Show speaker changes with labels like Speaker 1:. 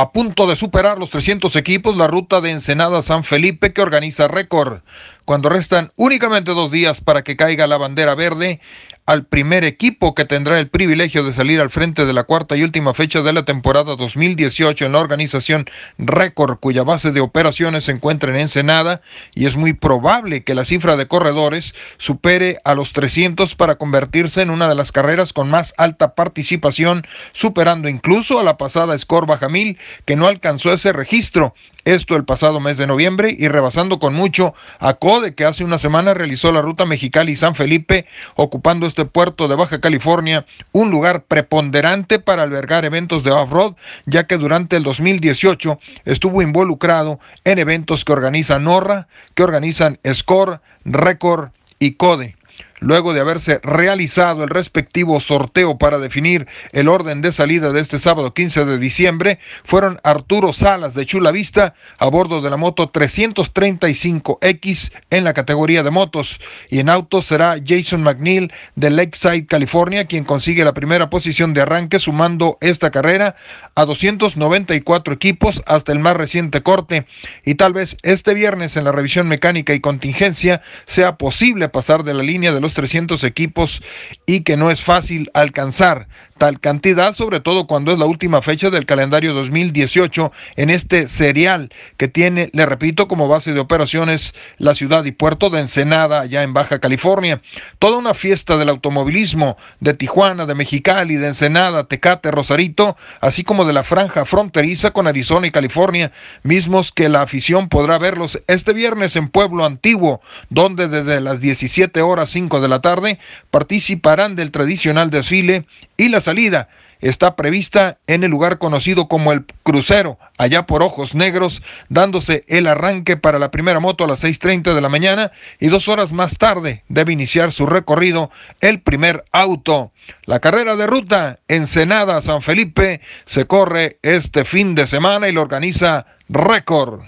Speaker 1: A punto de superar los 300 equipos, la ruta de Ensenada San Felipe que organiza récord. Cuando restan únicamente dos días para que caiga la bandera verde, al primer equipo que tendrá el privilegio de salir al frente de la cuarta y última fecha de la temporada 2018 en la organización Récord, cuya base de operaciones se encuentra en Ensenada, y es muy probable que la cifra de corredores supere a los 300 para convertirse en una de las carreras con más alta participación, superando incluso a la pasada Score Bajamil, que no alcanzó ese registro esto el pasado mes de noviembre y rebasando con mucho a CODE que hace una semana realizó la ruta Mexicali-San Felipe ocupando este puerto de Baja California, un lugar preponderante para albergar eventos de off-road ya que durante el 2018 estuvo involucrado en eventos que organizan NORRA, que organizan SCORE, RECORD y CODE luego de haberse realizado el respectivo sorteo para definir el orden de salida de este sábado 15 de diciembre, fueron Arturo Salas de Chula Vista a bordo de la moto 335X en la categoría de motos y en autos será Jason McNeil de Lakeside, California, quien consigue la primera posición de arranque sumando esta carrera a 294 equipos hasta el más reciente corte. Y tal vez este viernes en la revisión mecánica y contingencia sea posible pasar de la línea de los 300 equipos y que no es fácil alcanzar tal cantidad, sobre todo cuando es la última fecha del calendario 2018 en este serial que tiene, le repito, como base de operaciones la ciudad y puerto de Ensenada, allá en Baja California. Toda una fiesta del automovilismo de Tijuana, de Mexicali, de Ensenada, Tecate, Rosarito, así como de la franja fronteriza con Arizona y California, mismos que la afición podrá verlos este viernes en Pueblo Antiguo, donde desde las 17 horas 5 de la tarde participarán del tradicional desfile y la salida está prevista en el lugar conocido como el crucero, allá por Ojos Negros, dándose el arranque para la primera moto a las 6.30 de la mañana y dos horas más tarde debe iniciar su recorrido el primer auto. La carrera de ruta Ensenada San Felipe se corre este fin de semana y lo organiza Récord.